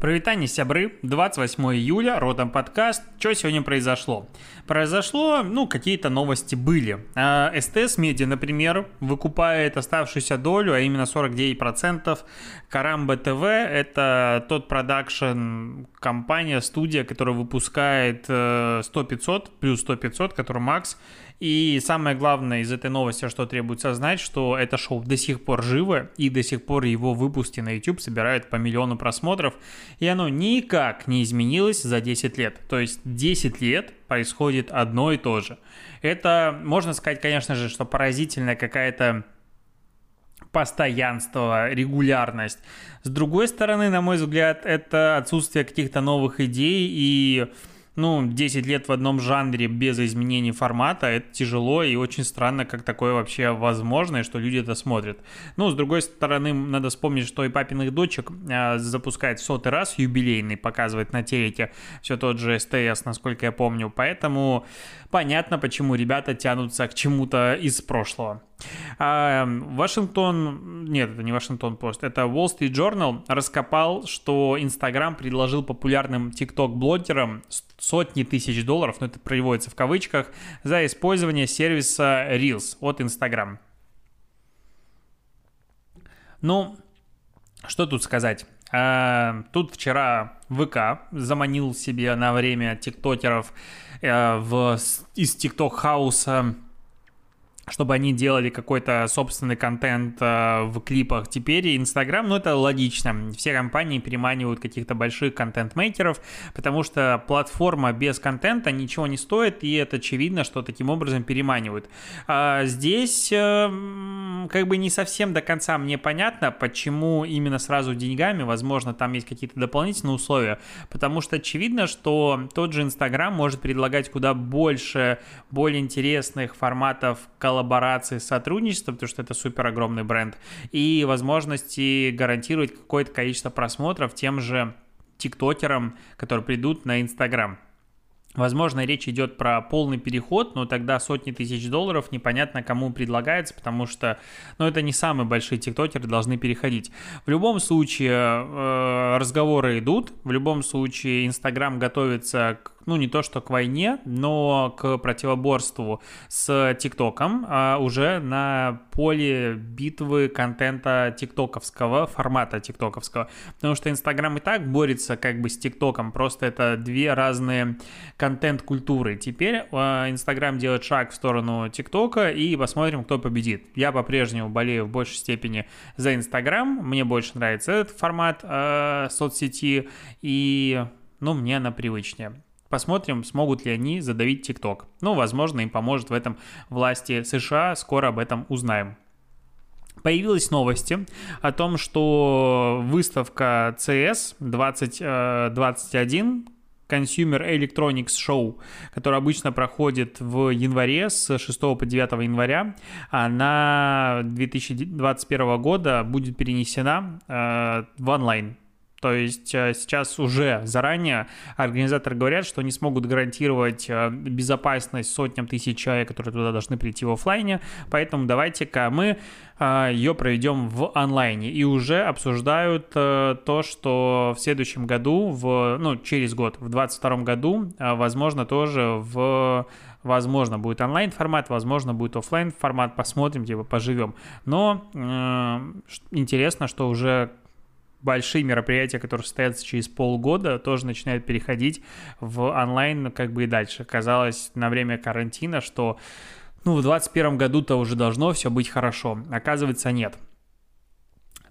Провитание сябры, 28 июля, родом подкаст. Что сегодня произошло? Произошло, ну, какие-то новости были. А, СТС Медиа, например, выкупает оставшуюся долю, а именно 49%. Карамба ТВ – это тот продакшн, компания, студия, которая выпускает 100-500, э, плюс 100-500, который Макс, и самое главное из этой новости, что требуется знать, что это шоу до сих пор живо, и до сих пор его выпуски на YouTube собирают по миллиону просмотров, и оно никак не изменилось за 10 лет. То есть 10 лет происходит одно и то же. Это, можно сказать, конечно же, что поразительная какая-то постоянство, регулярность. С другой стороны, на мой взгляд, это отсутствие каких-то новых идей и ну, 10 лет в одном жанре без изменений формата, это тяжело и очень странно, как такое вообще возможно, и что люди это смотрят. Ну, с другой стороны, надо вспомнить, что и папиных дочек э, запускает в сотый раз юбилейный, показывает на телеке все тот же СТС, насколько я помню, поэтому понятно, почему ребята тянутся к чему-то из прошлого. А, Вашингтон, нет, это не Вашингтон Пост, это Wall Street Journal раскопал, что Инстаграм предложил популярным TikTok-блогерам сотни тысяч долларов, но это приводится в кавычках, за использование сервиса Reels от Instagram. Ну, что тут сказать? А, тут вчера ВК заманил себе на время тиктокеров в, из тикток-хауса чтобы они делали какой-то собственный контент э, в клипах. Теперь Инстаграм, ну это логично. Все компании переманивают каких-то больших контент-мейкеров, потому что платформа без контента ничего не стоит, и это очевидно, что таким образом переманивают. А здесь э, как бы не совсем до конца мне понятно, почему именно сразу деньгами, возможно, там есть какие-то дополнительные условия, потому что очевидно, что тот же Инстаграм может предлагать куда больше более интересных форматов коллаборации коллаборации, сотрудничества, потому что это супер огромный бренд, и возможности гарантировать какое-то количество просмотров тем же тиктокерам, которые придут на Инстаграм. Возможно, речь идет про полный переход, но тогда сотни тысяч долларов непонятно кому предлагается, потому что ну, это не самые большие тиктокеры должны переходить. В любом случае э, разговоры идут, в любом случае Инстаграм готовится к ну, не то что к войне, но к противоборству с ТикТоком а уже на поле битвы контента тиктоковского, формата тиктоковского. Потому что Инстаграм и так борется как бы с ТикТоком, просто это две разные контент-культуры. Теперь а, Инстаграм делает шаг в сторону ТикТока и посмотрим, кто победит. Я по-прежнему болею в большей степени за Инстаграм, мне больше нравится этот формат э, соцсети, и ну, мне она привычнее. Посмотрим, смогут ли они задавить ТикТок. Ну, возможно, им поможет в этом власти США. Скоро об этом узнаем. Появились новости о том, что выставка CS 2021 Consumer Electronics Show, которая обычно проходит в январе с 6 по 9 января, она 2021 года будет перенесена э, в онлайн то есть э, сейчас уже заранее организаторы говорят, что они смогут гарантировать э, безопасность сотням тысяч человек, которые туда должны прийти в офлайне, поэтому давайте-ка мы э, ее проведем в онлайне. И уже обсуждают то, что в следующем году, в, ну, через год, в 2022 году, возможно, тоже в возможно, будет онлайн формат, возможно, будет офлайн формат, посмотрим, типа, поживем. Но э, интересно, что уже большие мероприятия, которые состоятся через полгода, тоже начинают переходить в онлайн как бы и дальше. Казалось на время карантина, что ну, в 2021 году-то уже должно все быть хорошо. Оказывается, нет.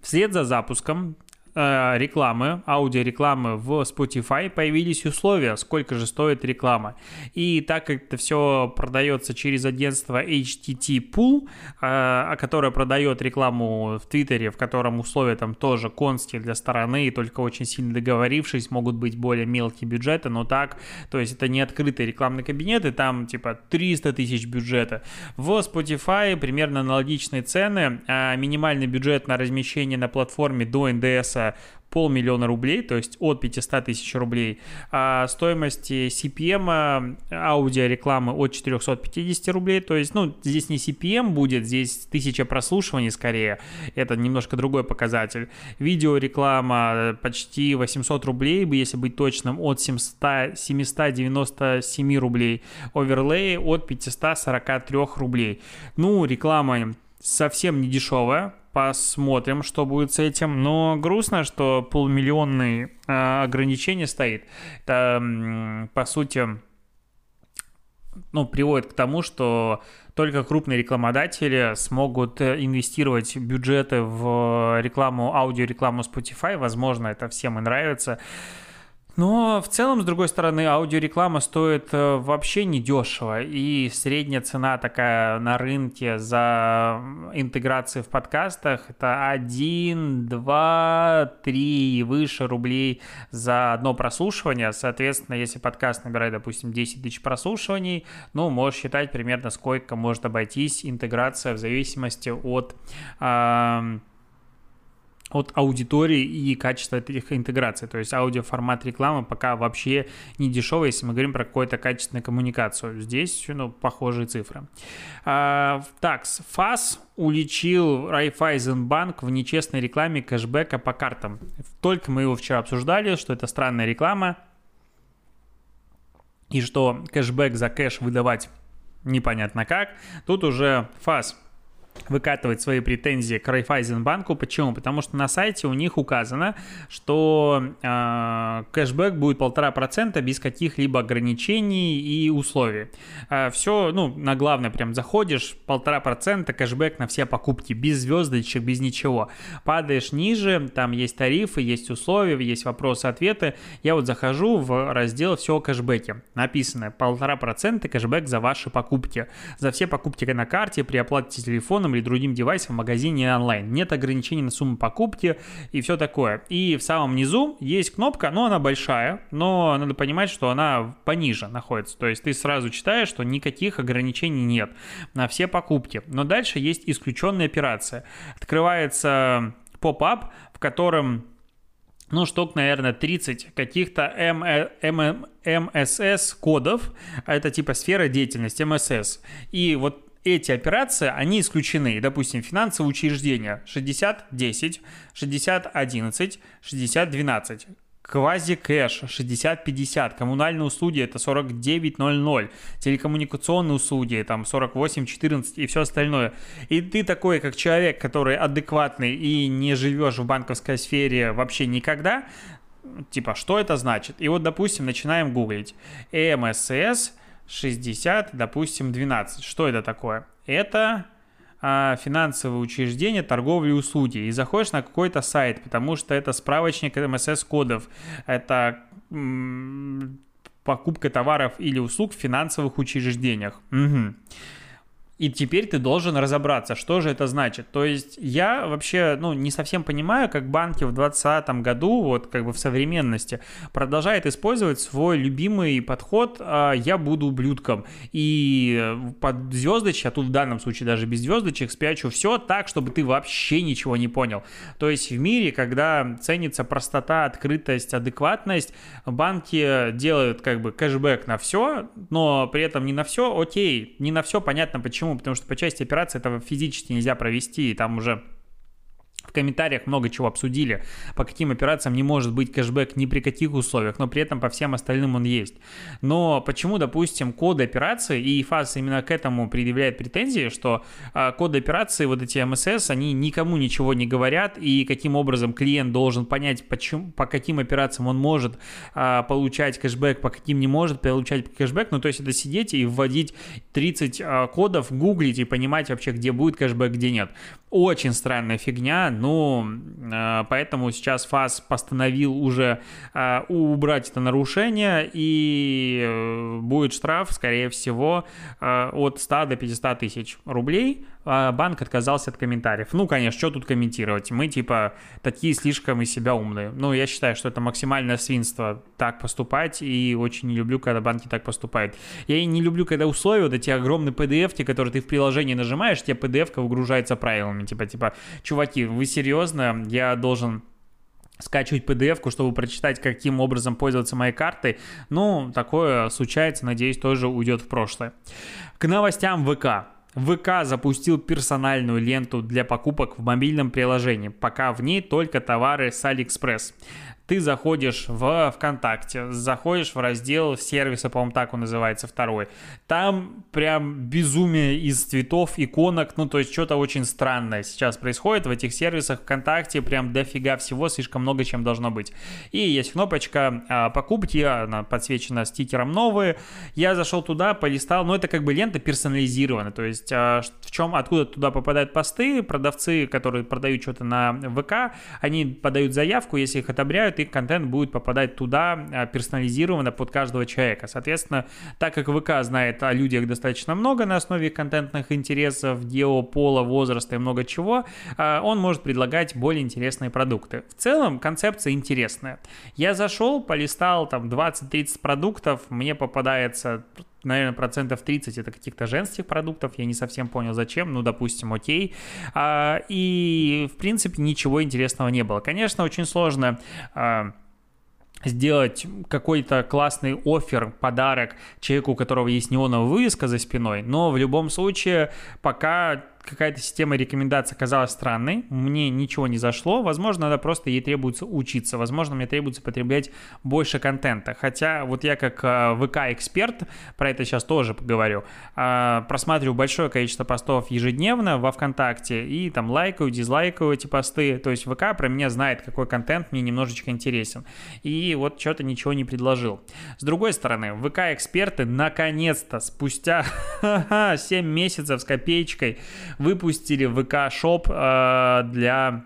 Вслед за запуском рекламы, аудиорекламы в Spotify появились условия, сколько же стоит реклама. И так как это все продается через агентство HTT Pool, э, которое продает рекламу в Твиттере, в котором условия там тоже конские для стороны, и только очень сильно договорившись, могут быть более мелкие бюджеты, но так, то есть это не открытые рекламные кабинеты, там типа 300 тысяч бюджета. В Spotify примерно аналогичные цены, а минимальный бюджет на размещение на платформе до НДС обойдется полмиллиона рублей, то есть от 500 тысяч рублей. А стоимость CPM аудиорекламы от 450 рублей, то есть, ну, здесь не CPM будет, здесь 1000 прослушиваний скорее, это немножко другой показатель. Видеореклама почти 800 рублей, если быть точным, от 700, 797 рублей. Оверлей от 543 рублей. Ну, реклама совсем не дешевая, посмотрим, что будет с этим. Но грустно, что полмиллионный э, ограничение стоит. Это, по сути, ну, приводит к тому, что только крупные рекламодатели смогут э, инвестировать бюджеты в рекламу, аудиорекламу Spotify. Возможно, это всем и нравится. Но в целом, с другой стороны, аудиореклама стоит э, вообще недешево, и средняя цена такая на рынке за интеграции в подкастах это 1, 2, 3 и выше рублей за одно прослушивание. Соответственно, если подкаст набирает, допустим, 10 тысяч прослушиваний, ну, можешь считать примерно сколько может обойтись интеграция в зависимости от э, от аудитории и качества этих интеграций. То есть аудиоформат рекламы пока вообще не дешевый, если мы говорим про какую-то качественную коммуникацию. Здесь ну, похожие цифры. А, так, ФАС уличил Райфайзенбанк в нечестной рекламе кэшбэка по картам. Только мы его вчера обсуждали, что это странная реклама, и что кэшбэк за кэш выдавать непонятно как. Тут уже ФАС выкатывать свои претензии к Райфайзенбанку. Почему? Потому что на сайте у них указано, что э, кэшбэк будет полтора процента без каких-либо ограничений и условий. Э, а, все, ну, на главное прям заходишь, полтора процента кэшбэк на все покупки, без звездочек, без ничего. Падаешь ниже, там есть тарифы, есть условия, есть вопросы-ответы. Я вот захожу в раздел «Все о кэшбэке». Написано полтора процента кэшбэк за ваши покупки. За все покупки на карте при оплате телефоном или другим девайсом в магазине онлайн. Нет ограничений на сумму покупки и все такое. И в самом низу есть кнопка, но она большая, но надо понимать, что она пониже находится. То есть ты сразу читаешь, что никаких ограничений нет на все покупки. Но дальше есть исключенная операция. Открывается pop-up, в котором ну, штук, наверное, 30 каких-то MCC кодов, а это типа сфера деятельности, МСС. И вот эти операции, они исключены. Допустим, финансовые учреждения 60-10, 60-11, 60-12 quasi-cash 60-50, коммунальные услуги это 49-00, телекоммуникационные услуги там 48-14 и все остальное. И ты такой, как человек, который адекватный и не живешь в банковской сфере вообще никогда, типа, что это значит? И вот, допустим, начинаем гуглить. МСС 60, допустим, 12. Что это такое? Это а, финансовые учреждения, торговли и услуги. И заходишь на какой-то сайт, потому что это справочник МСС-кодов. Это м- покупка товаров или услуг в финансовых учреждениях. Угу. И теперь ты должен разобраться, что же это значит. То есть я вообще, ну, не совсем понимаю, как банки в 2020 году, вот как бы в современности, продолжают использовать свой любимый подход а, «я буду ублюдком». И под звездочек, а тут в данном случае даже без звездочек, спрячу все так, чтобы ты вообще ничего не понял. То есть в мире, когда ценится простота, открытость, адекватность, банки делают как бы кэшбэк на все, но при этом не на все, окей, не на все, понятно почему Почему? Потому что по части операции этого физически нельзя провести, и там уже в комментариях много чего обсудили, по каким операциям не может быть кэшбэк ни при каких условиях, но при этом по всем остальным он есть. Но почему, допустим, коды операции, и ФАС именно к этому предъявляет претензии, что а, коды операции, вот эти МСС, они никому ничего не говорят, и каким образом клиент должен понять, почему, по каким операциям он может а, получать кэшбэк, по каким не может получать кэшбэк, ну то есть это сидеть и вводить 30 а, кодов, гуглить и понимать вообще, где будет кэшбэк, где нет. Очень странная фигня, ну, э, поэтому сейчас ФАС постановил уже э, убрать это нарушение, и э, будет штраф, скорее всего, от 100 до 500 тысяч рублей банк отказался от комментариев. Ну, конечно, что тут комментировать? Мы, типа, такие слишком из себя умные. Ну, я считаю, что это максимальное свинство так поступать, и очень не люблю, когда банки так поступают. Я и не люблю, когда условия, вот эти огромные PDF, которые ты в приложении нажимаешь, тебе PDF выгружается правилами. Типа, типа, чуваки, вы серьезно? Я должен скачивать PDF-ку, чтобы прочитать, каким образом пользоваться моей картой. Ну, такое случается, надеюсь, тоже уйдет в прошлое. К новостям ВК. ВК запустил персональную ленту для покупок в мобильном приложении, пока в ней только товары с Алиэкспресс ты заходишь в ВКонтакте, заходишь в раздел сервиса, по-моему, так он называется, второй. Там прям безумие из цветов, иконок, ну, то есть что-то очень странное сейчас происходит в этих сервисах ВКонтакте, прям дофига всего, слишком много чем должно быть. И есть кнопочка а, покупки, она подсвечена стикером новые. Я зашел туда, полистал, но это как бы лента персонализирована, то есть а, в чем, откуда туда попадают посты, продавцы, которые продают что-то на ВК, они подают заявку, если их отобряют, и контент будет попадать туда а, персонализированно под каждого человека. Соответственно, так как ВК знает о людях достаточно много на основе контентных интересов, гео, пола, возраста и много чего, а, он может предлагать более интересные продукты. В целом, концепция интересная. Я зашел, полистал там 20-30 продуктов, мне попадается наверное, процентов 30 это каких-то женских продуктов, я не совсем понял зачем, ну, допустим, окей. А, и, в принципе, ничего интересного не было. Конечно, очень сложно... А, сделать какой-то классный офер, подарок человеку, у которого есть неоновая вывеска за спиной, но в любом случае пока какая-то система рекомендаций оказалась странной, мне ничего не зашло, возможно, надо просто ей требуется учиться, возможно, мне требуется потреблять больше контента, хотя вот я как э, ВК-эксперт, про это сейчас тоже поговорю, э, просматриваю большое количество постов ежедневно во ВКонтакте и там лайкаю, дизлайкаю эти посты, то есть ВК про меня знает, какой контент мне немножечко интересен, и вот что-то ничего не предложил. С другой стороны, ВК-эксперты наконец-то спустя 7 месяцев с копеечкой выпустили ВК-шоп э, для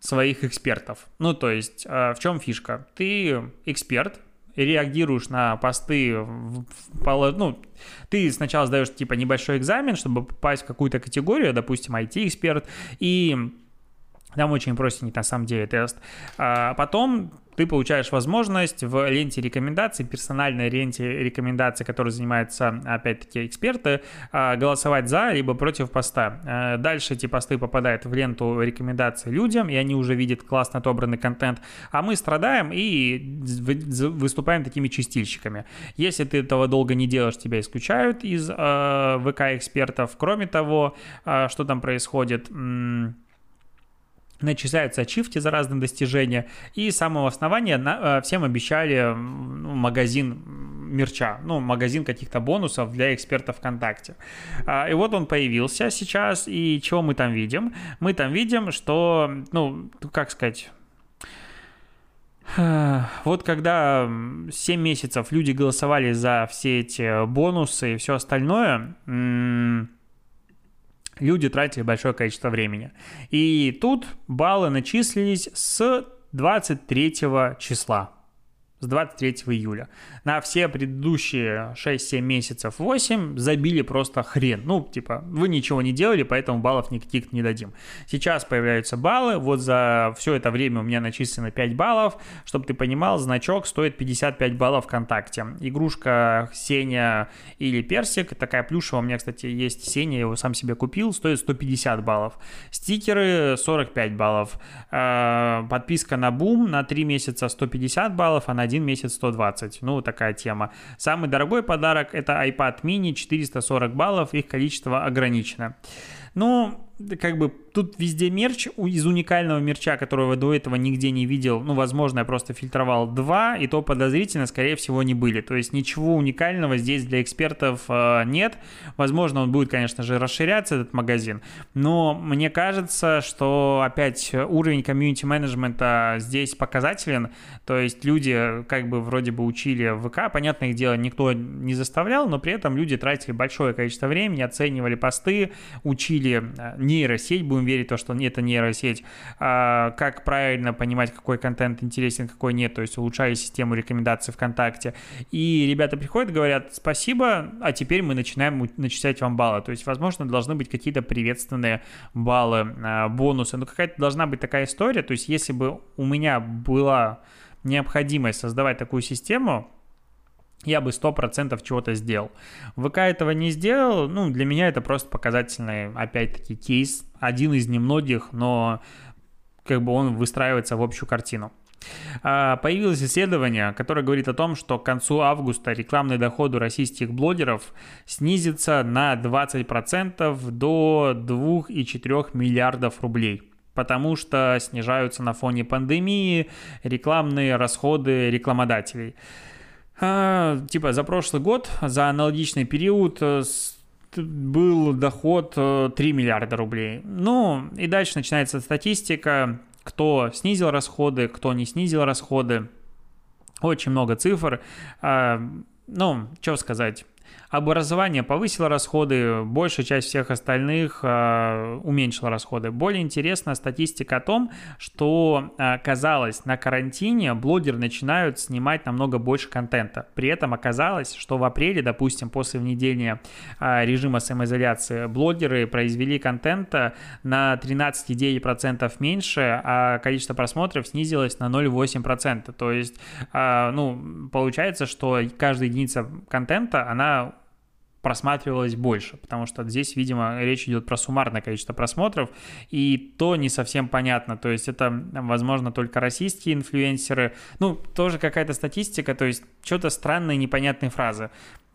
своих экспертов. Ну, то есть, э, в чем фишка? Ты эксперт, реагируешь на посты, в, в, ну, ты сначала сдаешь типа небольшой экзамен, чтобы попасть в какую-то категорию, допустим, IT-эксперт, и там очень простенький на самом деле тест. А потом ты получаешь возможность в ленте рекомендаций, персональной ленте рекомендаций, которой занимаются, опять-таки, эксперты, а, голосовать за либо против поста. А, дальше эти посты попадают в ленту рекомендаций людям, и они уже видят классно отобранный контент, а мы страдаем и выступаем такими чистильщиками. Если ты этого долго не делаешь, тебя исключают из э, ВК-экспертов. Кроме того, э, что там происходит? Начисляются ачивки за разные достижения, и с самого основания на, э, всем обещали ну, магазин мерча, ну, магазин каких-то бонусов для экспертов ВКонтакте. А, и вот он появился сейчас, и чего мы там видим? Мы там видим, что, ну, как сказать... Вот когда 7 месяцев люди голосовали за все эти бонусы и все остальное, люди тратили большое количество времени. И тут баллы начислились с 23 числа с 23 июля. На все предыдущие 6-7 месяцев 8 забили просто хрен. Ну, типа, вы ничего не делали, поэтому баллов никаких не дадим. Сейчас появляются баллы. Вот за все это время у меня начислено 5 баллов. Чтобы ты понимал, значок стоит 55 баллов ВКонтакте. Игрушка Сеня или Персик, такая плюшевая у меня, кстати, есть Сеня, я его сам себе купил, стоит 150 баллов. Стикеры 45 баллов. Э, подписка на Бум на 3 месяца 150 баллов, а на один месяц 120. Ну, такая тема. Самый дорогой подарок это iPad mini 440 баллов, их количество ограничено. Ну, как бы тут везде мерч, из уникального мерча, которого до этого нигде не видел, ну, возможно, я просто фильтровал два, и то подозрительно, скорее всего, не были. То есть ничего уникального здесь для экспертов э, нет. Возможно, он будет, конечно же, расширяться, этот магазин, но мне кажется, что опять уровень комьюнити-менеджмента здесь показателен, то есть люди как бы вроде бы учили ВК, понятное дело, никто не заставлял, но при этом люди тратили большое количество времени, оценивали посты, учили э, нейросеть, будем верить то, что это нейросеть, а, как правильно понимать, какой контент интересен, какой нет, то есть улучшали систему рекомендаций ВКонтакте. И ребята приходят, говорят, спасибо, а теперь мы начинаем начислять вам баллы. То есть, возможно, должны быть какие-то приветственные баллы, а, бонусы, но какая-то должна быть такая история, то есть, если бы у меня была необходимость создавать такую систему, я бы 100% чего-то сделал. ВК этого не сделал, ну, для меня это просто показательный, опять-таки, кейс, один из немногих, но как бы он выстраивается в общую картину. А, появилось исследование, которое говорит о том, что к концу августа рекламные доходы российских блогеров снизятся на 20% до 2,4 миллиардов рублей потому что снижаются на фоне пандемии рекламные расходы рекламодателей. А, типа за прошлый год, за аналогичный период э, был доход 3 э, миллиарда рублей. Ну, и дальше начинается статистика кто снизил расходы, кто не снизил расходы. Очень много цифр. А, ну, что сказать. Образование повысило расходы, большая часть всех остальных э, уменьшила расходы. Более интересна статистика о том, что, э, казалось, на карантине блогеры начинают снимать намного больше контента. При этом оказалось, что в апреле, допустим, после внедрения э, режима самоизоляции, блогеры произвели контента на 13,9% меньше, а количество просмотров снизилось на 0,8%. То есть, э, ну, получается, что каждая единица контента, она просматривалось больше, потому что здесь, видимо, речь идет про суммарное количество просмотров, и то не совсем понятно, то есть это, возможно, только российские инфлюенсеры, ну, тоже какая-то статистика, то есть что-то странные, непонятные фразы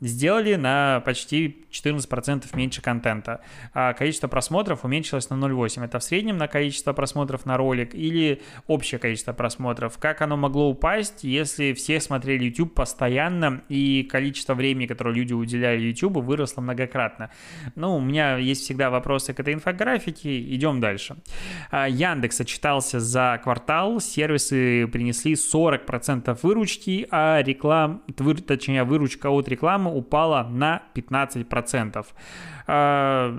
сделали на почти 14% меньше контента. А количество просмотров уменьшилось на 0,8. Это в среднем на количество просмотров на ролик или общее количество просмотров. Как оно могло упасть, если все смотрели YouTube постоянно и количество времени, которое люди уделяли YouTube, выросло многократно? Ну, у меня есть всегда вопросы к этой инфографике. Идем дальше. А, Яндекс отчитался за квартал. Сервисы принесли 40% выручки, а реклам, точнее, выручка от рекламы упала на 15%. А,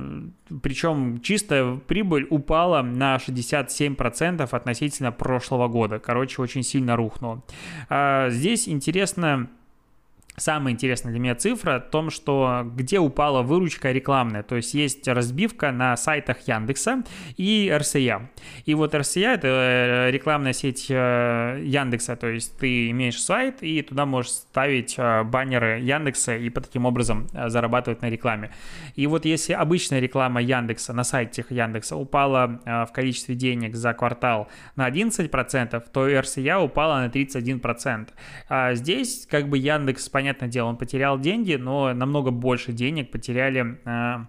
Причем чистая прибыль упала на 67% относительно прошлого года. Короче, очень сильно рухнула. А, здесь интересно Самая интересная для меня цифра в том, что где упала выручка рекламная. То есть есть разбивка на сайтах Яндекса и РСЯ. И вот РСЯ это э, рекламная сеть э, Яндекса. То есть ты имеешь сайт и туда можешь ставить э, баннеры Яндекса и по таким образом зарабатывать на рекламе. И вот если обычная реклама Яндекса на сайте Яндекса упала в количестве денег за квартал на 11%, то РСЯ упала на 31%. А здесь как бы Яндекс, понятно, понятное дело, он потерял деньги, но намного больше денег потеряли а,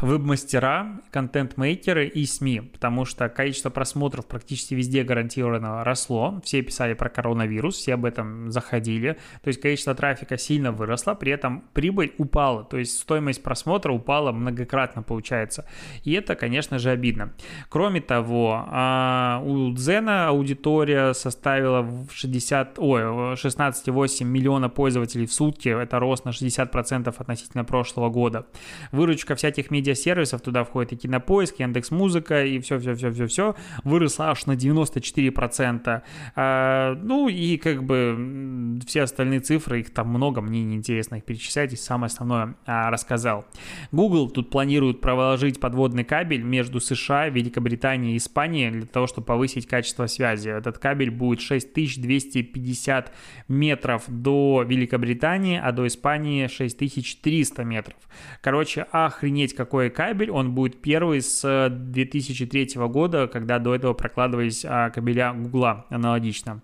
веб-мастера, контент-мейкеры и СМИ, потому что количество просмотров практически везде гарантированно росло. Все писали про коронавирус, все об этом заходили. То есть количество трафика сильно выросло, при этом прибыль упала, то есть стоимость просмотра упала многократно, получается. И это, конечно же, обидно. Кроме того, а, у Дзена аудитория составила 60, ой, 16,8 миллиона пользователей в сутки. Это рост на 60% относительно прошлого года. Выручка всяких медиа медиасервисов, туда входит и Кинопоиск, Яндекс Музыка, и все-все-все-все-все, выросла аж на 94%. А, ну и как бы все остальные цифры, их там много, мне неинтересно их перечислять, и самое основное а, рассказал. Google тут планирует проложить подводный кабель между США, Великобританией и Испанией для того, чтобы повысить качество связи. Этот кабель будет 6250 метров до Великобритании, а до Испании 6300 метров. Короче, охренеть какой кабель, он будет первый с 2003 года, когда до этого прокладывались а, кабеля Гугла аналогично.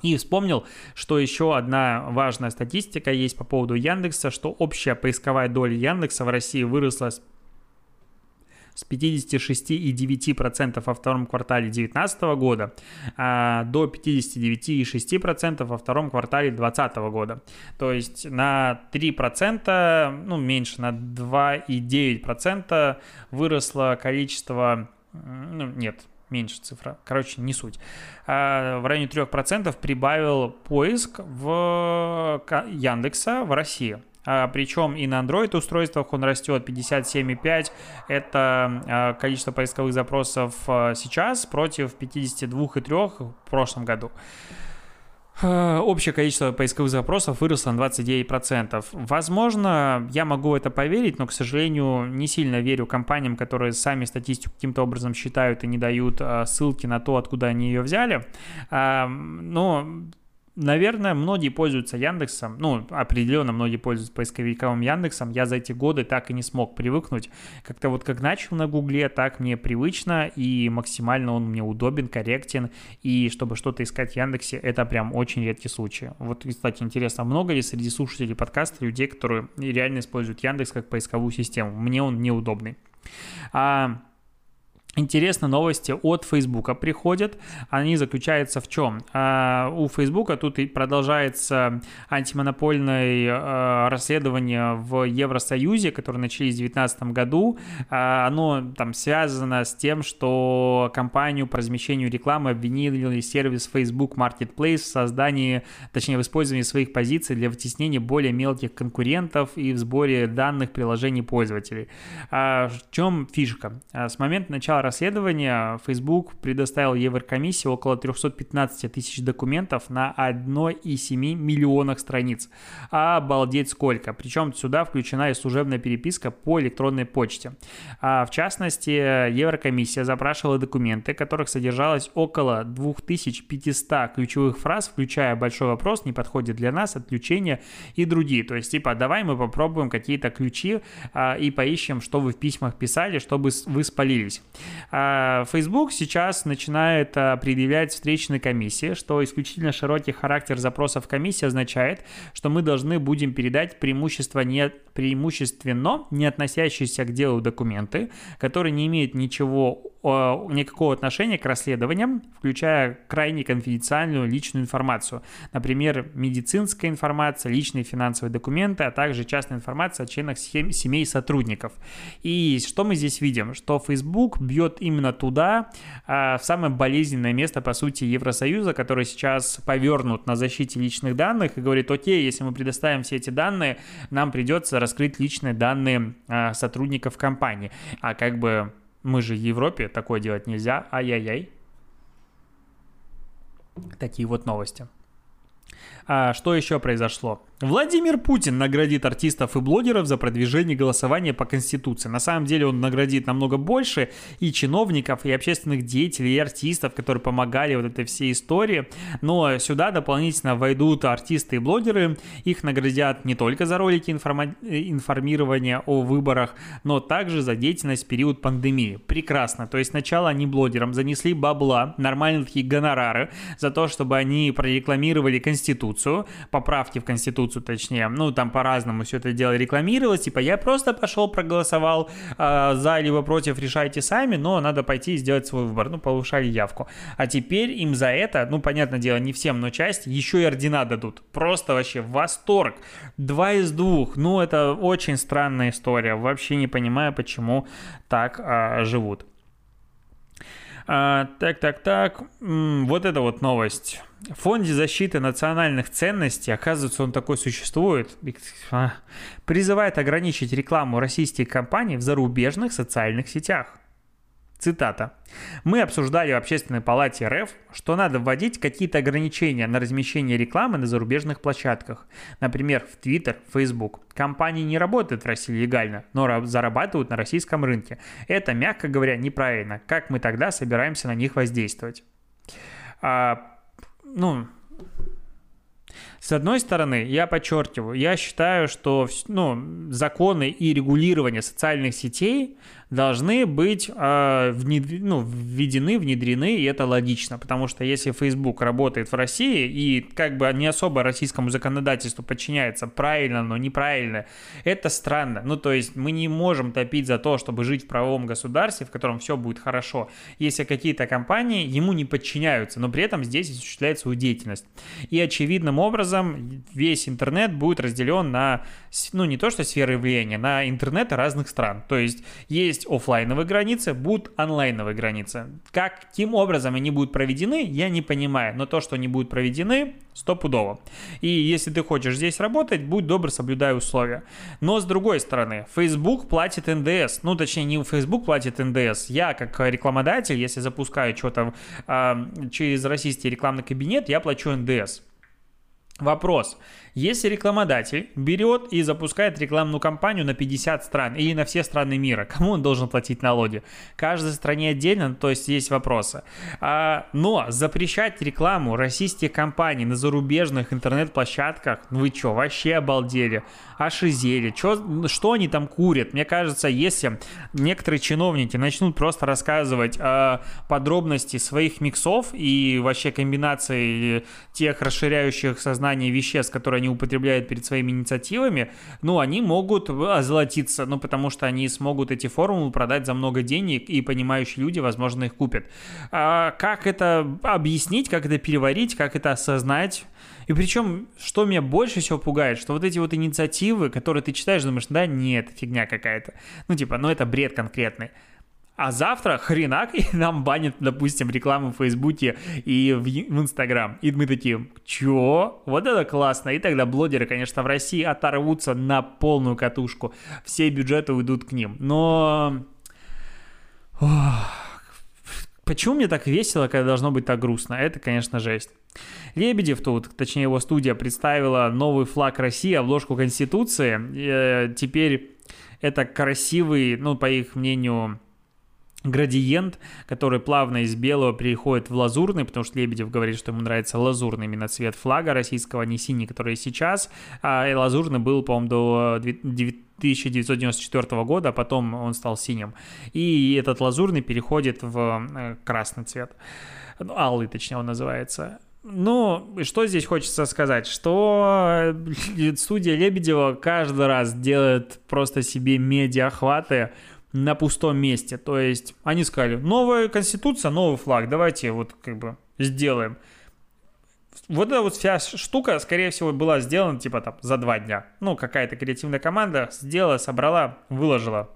И вспомнил, что еще одна важная статистика есть по поводу Яндекса, что общая поисковая доля Яндекса в России выросла с с 56,9% во втором квартале 2019 года а, до 59,6% во втором квартале 2020 года. То есть на 3%, ну меньше, на 2,9% выросло количество, ну нет, меньше цифра, короче, не суть. А, в районе 3% прибавил поиск в Яндекса в России. А, причем и на Android устройствах он растет 57,5. Это а, количество поисковых запросов а, сейчас против 52,3 в прошлом году. Общее количество поисковых запросов выросло на 29%. Возможно, я могу это поверить, но, к сожалению, не сильно верю компаниям, которые сами статистику каким-то образом считают и не дают ссылки на то, откуда они ее взяли. Но наверное, многие пользуются Яндексом, ну, определенно многие пользуются поисковиком Яндексом. Я за эти годы так и не смог привыкнуть. Как-то вот как начал на Гугле, так мне привычно и максимально он мне удобен, корректен. И чтобы что-то искать в Яндексе, это прям очень редкий случай. Вот, кстати, интересно, много ли среди слушателей подкаста людей, которые реально используют Яндекс как поисковую систему? Мне он неудобный. А, Интересно, новости от Фейсбука приходят. Они заключаются в чем? А, у Фейсбука тут и продолжается антимонопольное а, расследование в Евросоюзе, которое начались в 2019 году. А, оно там связано с тем, что компанию по размещению рекламы обвинили сервис Facebook Marketplace в создании, точнее в использовании своих позиций для вытеснения более мелких конкурентов и в сборе данных приложений пользователей. В чем фишка? С момента начала расследования Facebook предоставил Еврокомиссии около 315 тысяч документов на 1,7 миллионах страниц. Обалдеть сколько. Причем сюда включена и служебная переписка по электронной почте. А в частности, Еврокомиссия запрашивала документы, в которых содержалось около 2500 ключевых фраз, включая большой вопрос, не подходит для нас, отключение и другие. То есть, типа, давай мы попробуем какие-то ключи а, и поищем, что вы в письмах писали, чтобы вы спалились. А, Facebook сейчас начинает а, предъявлять встречные комиссии, что исключительно широкий характер запросов комиссии означает, что мы должны будем передать преимущество не, преимущественно не относящиеся к делу документы, которые не имеют ничего никакого отношения к расследованиям, включая крайне конфиденциальную личную информацию. Например, медицинская информация, личные финансовые документы, а также частная информация о членах семей сотрудников. И что мы здесь видим? Что Facebook бьет именно туда, а, в самое болезненное место, по сути, Евросоюза, который сейчас повернут на защите личных данных и говорит, окей, если мы предоставим все эти данные, нам придется раскрыть личные данные а, сотрудников компании. А как бы мы же в Европе, такое делать нельзя. Ай-яй-яй. Такие вот новости. А что еще произошло? Владимир Путин наградит артистов и блогеров за продвижение голосования по Конституции. На самом деле он наградит намного больше и чиновников, и общественных деятелей, и артистов, которые помогали вот этой всей истории. Но сюда дополнительно войдут артисты и блогеры. Их наградят не только за ролики информа- информирования о выборах, но также за деятельность в период пандемии. Прекрасно. То есть сначала они блогерам занесли бабла, нормальные такие гонорары за то, чтобы они прорекламировали Конституцию, поправки в Конституцию Конституцию, точнее, ну, там по-разному все это дело рекламировалось, типа, я просто пошел, проголосовал э, за либо против, решайте сами, но надо пойти и сделать свой выбор, ну, повышали явку. А теперь им за это, ну, понятное дело, не всем, но часть, еще и ордена дадут. Просто вообще восторг. Два из двух. Ну, это очень странная история. Вообще не понимаю, почему так э, живут. А, так, так, так. Вот это вот новость. В Фонде защиты национальных ценностей, оказывается, он такой существует, а, призывает ограничить рекламу российских компаний в зарубежных социальных сетях. Цитата. «Мы обсуждали в Общественной палате РФ, что надо вводить какие-то ограничения на размещение рекламы на зарубежных площадках. Например, в Twitter, Facebook. Компании не работают в России легально, но зарабатывают на российском рынке. Это, мягко говоря, неправильно. Как мы тогда собираемся на них воздействовать?» а, Ну, с одной стороны, я подчеркиваю, я считаю, что ну, законы и регулирование социальных сетей должны быть э, внед... ну, введены, внедрены, и это логично, потому что если Facebook работает в России и как бы не особо российскому законодательству подчиняется правильно, но неправильно, это странно. Ну, то есть мы не можем топить за то, чтобы жить в правовом государстве, в котором все будет хорошо, если какие-то компании ему не подчиняются, но при этом здесь осуществляет свою деятельность. И очевидным образом весь интернет будет разделен на, ну, не то что сферы влияния, на интернеты разных стран. То есть есть есть офлайновые границы, будут онлайновые границы. Каким образом они будут проведены, я не понимаю, но то, что они будут проведены, стопудово. И если ты хочешь здесь работать, будь добр, соблюдай условия. Но с другой стороны, Facebook платит НДС, ну точнее не Facebook платит НДС, я как рекламодатель, если запускаю что-то э, через российский рекламный кабинет, я плачу НДС. Вопрос. Если рекламодатель берет и запускает рекламную кампанию на 50 стран или на все страны мира, кому он должен платить налоги? Каждой стране отдельно, то есть есть вопросы. А, но запрещать рекламу российских компаний на зарубежных интернет-площадках, вы что, вообще обалдели? Ошизели? Чё, что они там курят? Мне кажется, если некоторые чиновники начнут просто рассказывать э, подробности своих миксов и вообще комбинации тех расширяющих сознание веществ, которые они употребляют перед своими инициативами, ну, они могут озолотиться, ну, потому что они смогут эти формулы продать за много денег, и понимающие люди, возможно, их купят. А как это объяснить, как это переварить, как это осознать? И причем, что меня больше всего пугает, что вот эти вот инициативы, которые ты читаешь, думаешь, да, нет, фигня какая-то. Ну, типа, ну это бред конкретный. А завтра хренак и нам банят, допустим, рекламу в Фейсбуке и в, в Инстаграм. И мы такие, чё? Вот это классно. И тогда блогеры, конечно, в России оторвутся на полную катушку. Все бюджеты уйдут к ним. Но... Ох. Почему мне так весело, когда должно быть так грустно? Это, конечно, жесть. Лебедев тут, точнее его студия, представила новый флаг России, обложку Конституции. Э, теперь это красивый, ну, по их мнению, градиент, который плавно из белого переходит в лазурный, потому что Лебедев говорит, что ему нравится лазурный именно цвет флага российского, а не синий, который сейчас. А лазурный был, по-моему, до 1994 года, а потом он стал синим. И этот лазурный переходит в э, красный цвет. Ну, алый, точнее, он называется. Ну, что здесь хочется сказать, что э, студия Лебедева каждый раз делает просто себе медиа-охваты на пустом месте. То есть они сказали, новая конституция, новый флаг, давайте вот как бы сделаем. Вот эта вот вся штука, скорее всего, была сделана типа там за два дня. Ну, какая-то креативная команда сделала, собрала, выложила.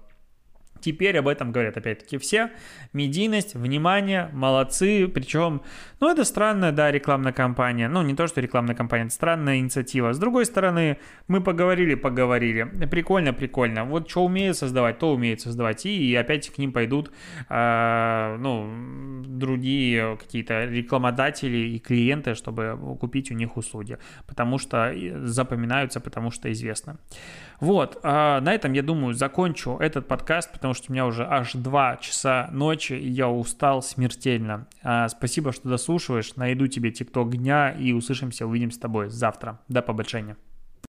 Теперь об этом говорят опять-таки все. Медийность, внимание, молодцы. Причем, ну это странная, да, рекламная кампания. Ну не то, что рекламная кампания, это странная инициатива. С другой стороны, мы поговорили, поговорили. Прикольно, прикольно. Вот что умеет создавать, то умеет создавать. И, и опять к ним пойдут, э, ну, другие какие-то рекламодатели и клиенты, чтобы купить у них услуги. Потому что запоминаются, потому что известно. Вот, а на этом, я думаю, закончу этот подкаст, потому что у меня уже аж 2 часа ночи, и я устал смертельно. А, спасибо, что дослушиваешь. Найду тебе тикток дня и услышимся, увидимся с тобой завтра. До побольшения.